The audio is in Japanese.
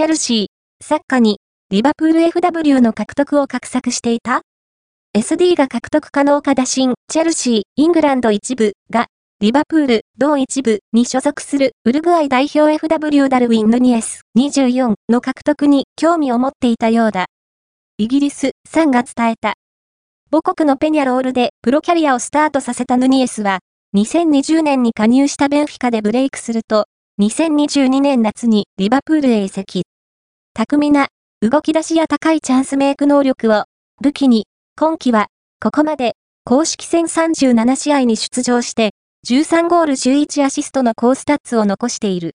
チェルシー、サッカーに、リバプール FW の獲得を画策していた ?SD が獲得可能か打診、チェルシー、イングランド一部が、リバプール、同一部に所属するウルグアイ代表 FW ダルウィン・ヌニエス24の獲得に興味を持っていたようだ。イギリス、3が伝えた。母国のペニャロールでプロキャリアをスタートさせたヌニエスは、2020年に加入したベンフィカでブレイクすると、2022年夏にリバプールへ移籍。巧みな、動き出しや高いチャンスメイク能力を、武器に、今季は、ここまで、公式戦37試合に出場して、13ゴール11アシストの高スタッツを残している。